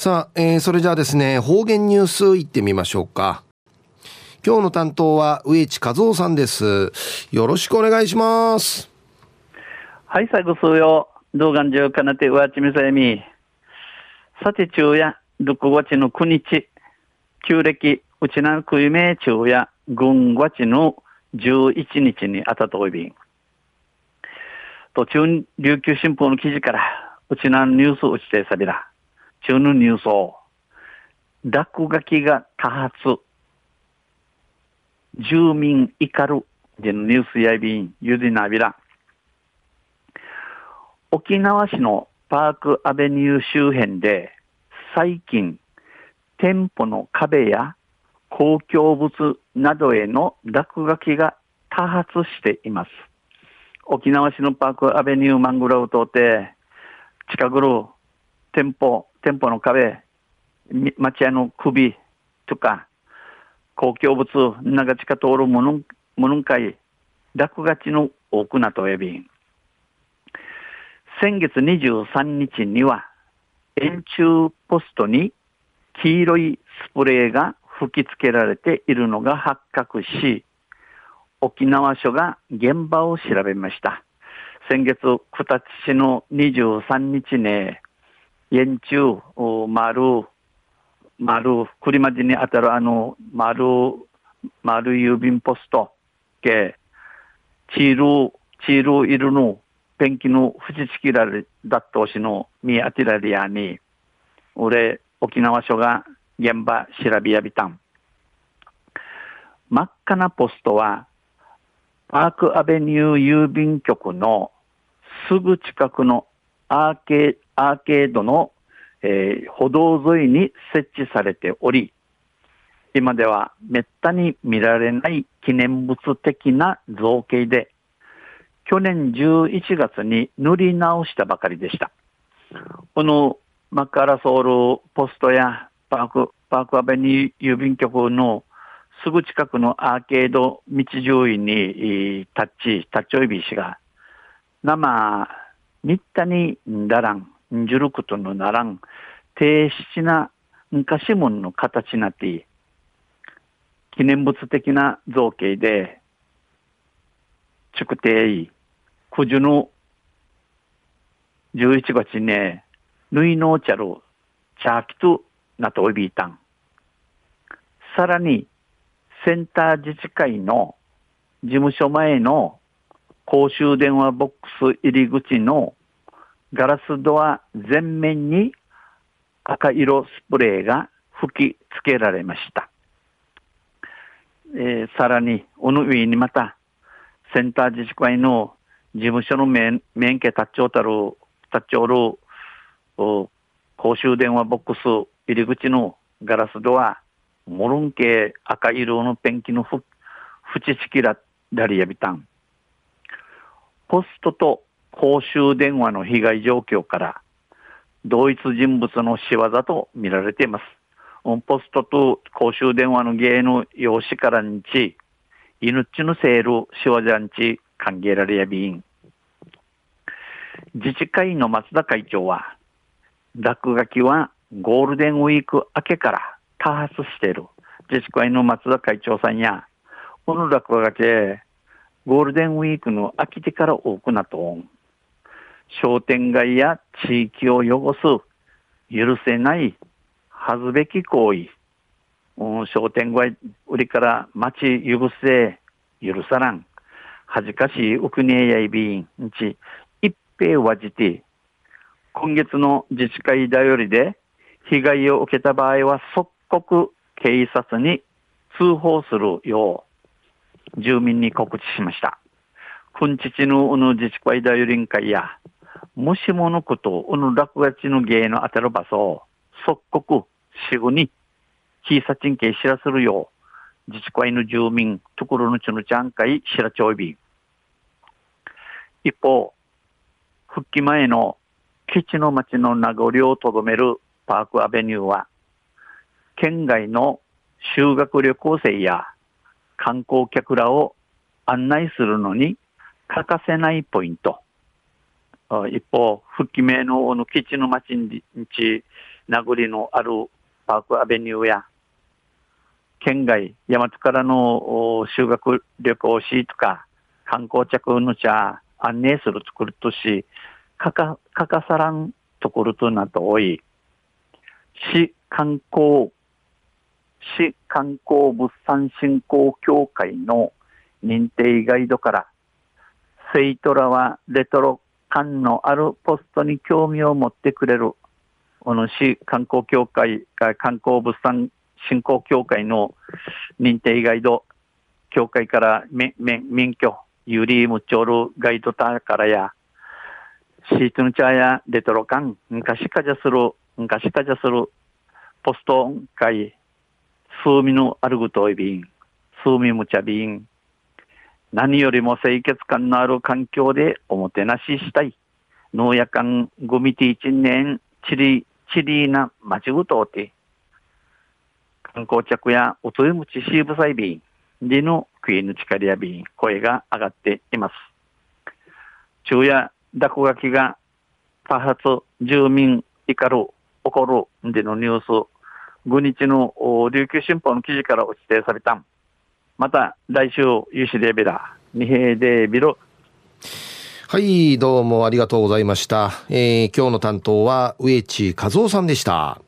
さあ、えー、それじゃあですね、方言ニュースいってみましょうか。今日の担当は植地和夫さんです。よろしくお願いします。はい、最後数よ。動画上かなてわちみさやみ。さて昼夜、6月の9日、旧暦、うちなくいめ昼夜、軍月の11日にあたといびん。途中、琉球新報の記事から、うちなニュースうちてさびら。中のニュースを、落書きが多発、住民怒る、でのニュースやびん、ゆでなびら。沖縄市のパークアベニュー周辺で、最近、店舗の壁や公共物などへの落書きが多発しています。沖縄市のパークアベニューマングローを通って、近くの店舗、店舗の壁、町屋の首とか、公共物、長近通るもの、ものんかい、落書きの多くなとえびん。先月23日には、円柱ポストに黄色いスプレーが吹き付けられているのが発覚し、沖縄署が現場を調べました。先月、九立市の23日ね、円柱、丸、丸、栗町に当たるあの、丸、丸郵便ポスト、け、チール、チールいるの、ペンキの縁ちきられ、だっとしの、見当てられやに、俺、沖縄署が現場調べやびたん。真っ赤なポストは、パークアベニュー郵便局のすぐ近くのアーケアーケードの、えー、歩道沿いに設置されており、今ではめったに見られない記念物的な造形で、去年11月に塗り直したばかりでした。このマッカラソールポストやパーク、パークアベニー郵便局のすぐ近くのアーケード道上位にタッチ、タッチョイビー氏が、生、みったにだら、んんじゅることのならん、低質な昔もんの形なって、記念物的な造形で、築定、九十の11月ね、ぬいのちゃる、チャーキとなとおびいたん。さらに、センター自治会の事務所前の公衆電話ボックス入り口のガラスドア全面に赤色スプレーが吹き付けられました。えー、さらに、おの上にまた、センター自治会の事務所の免免許立ちおたる、立ちおる、公衆電話ボックス入り口のガラスドア、モルン系赤色のペンキのふ、縁ちきら、ラリアビタン。ポストと公衆電話の被害状況から、同一人物の仕業と見られています。オンポストと公衆電話の芸の用紙からにち、命のセール仕業にち歓迎られやびん。自治会の松田会長は、落書きはゴールデンウィーク明けから多発している。自治会の松田会長さんや、この落書きゴールデンウィークの秋手から多くなとん。商店街や地域を汚す、許せない、恥ずべき行為。商店街売りから町許せ、許さらん。恥ずかしいお国へやいびんち、一平はじて、今月の自治会だよりで、被害を受けた場合は即刻警察に通報するよう、住民に告知しました。くんちちのうぬ自治会だよりん会や、もしものこと、うぬ落書きの芸の当たる場所を、即刻、すぐに、警察に知らせるよう、自治会の住民、ところのちのちゃん会、しらちょいび。一方、復帰前の基地の町の名残をとどめるパークアベニューは、県外の修学旅行生や観光客らを案内するのに欠かせないポイント。一方、復帰名のの基地の町にち、名残のあるパークアベニューや、県外、大和からの修学旅行しとか、観光着の茶案内する作るとし、かか、かかさらんところとなと多い。市観光、市観光物産振興協会の認定ガイドから、生徒らはレトロ感のあるポストに興味を持ってくれる、この市観光協会、観光物産振興協会の認定ガイド、協会から免許、ユリームチョールガイドターからや、シートのチャーやレトロ感、昔かじゃする、昔かじゃする、ポスト会、数ミのあるぐといびん、数ミむちゃびん、何よりも清潔感のある環境でおもてなししたい。農薬館グミティ一年、チリ、チリーな町ぐとうて、観光客やおといむちしーぶさいびん、でのクイーンの力やびん、声が上がっています。昼夜、落書きが多発住民怒る、起こるでのニュース、5日の琉球新報の記事から指定された。また来週、有志でベラ、二平でビロ。はい、どうもありがとうございました。えー、今日の担当は植地和夫さんでした。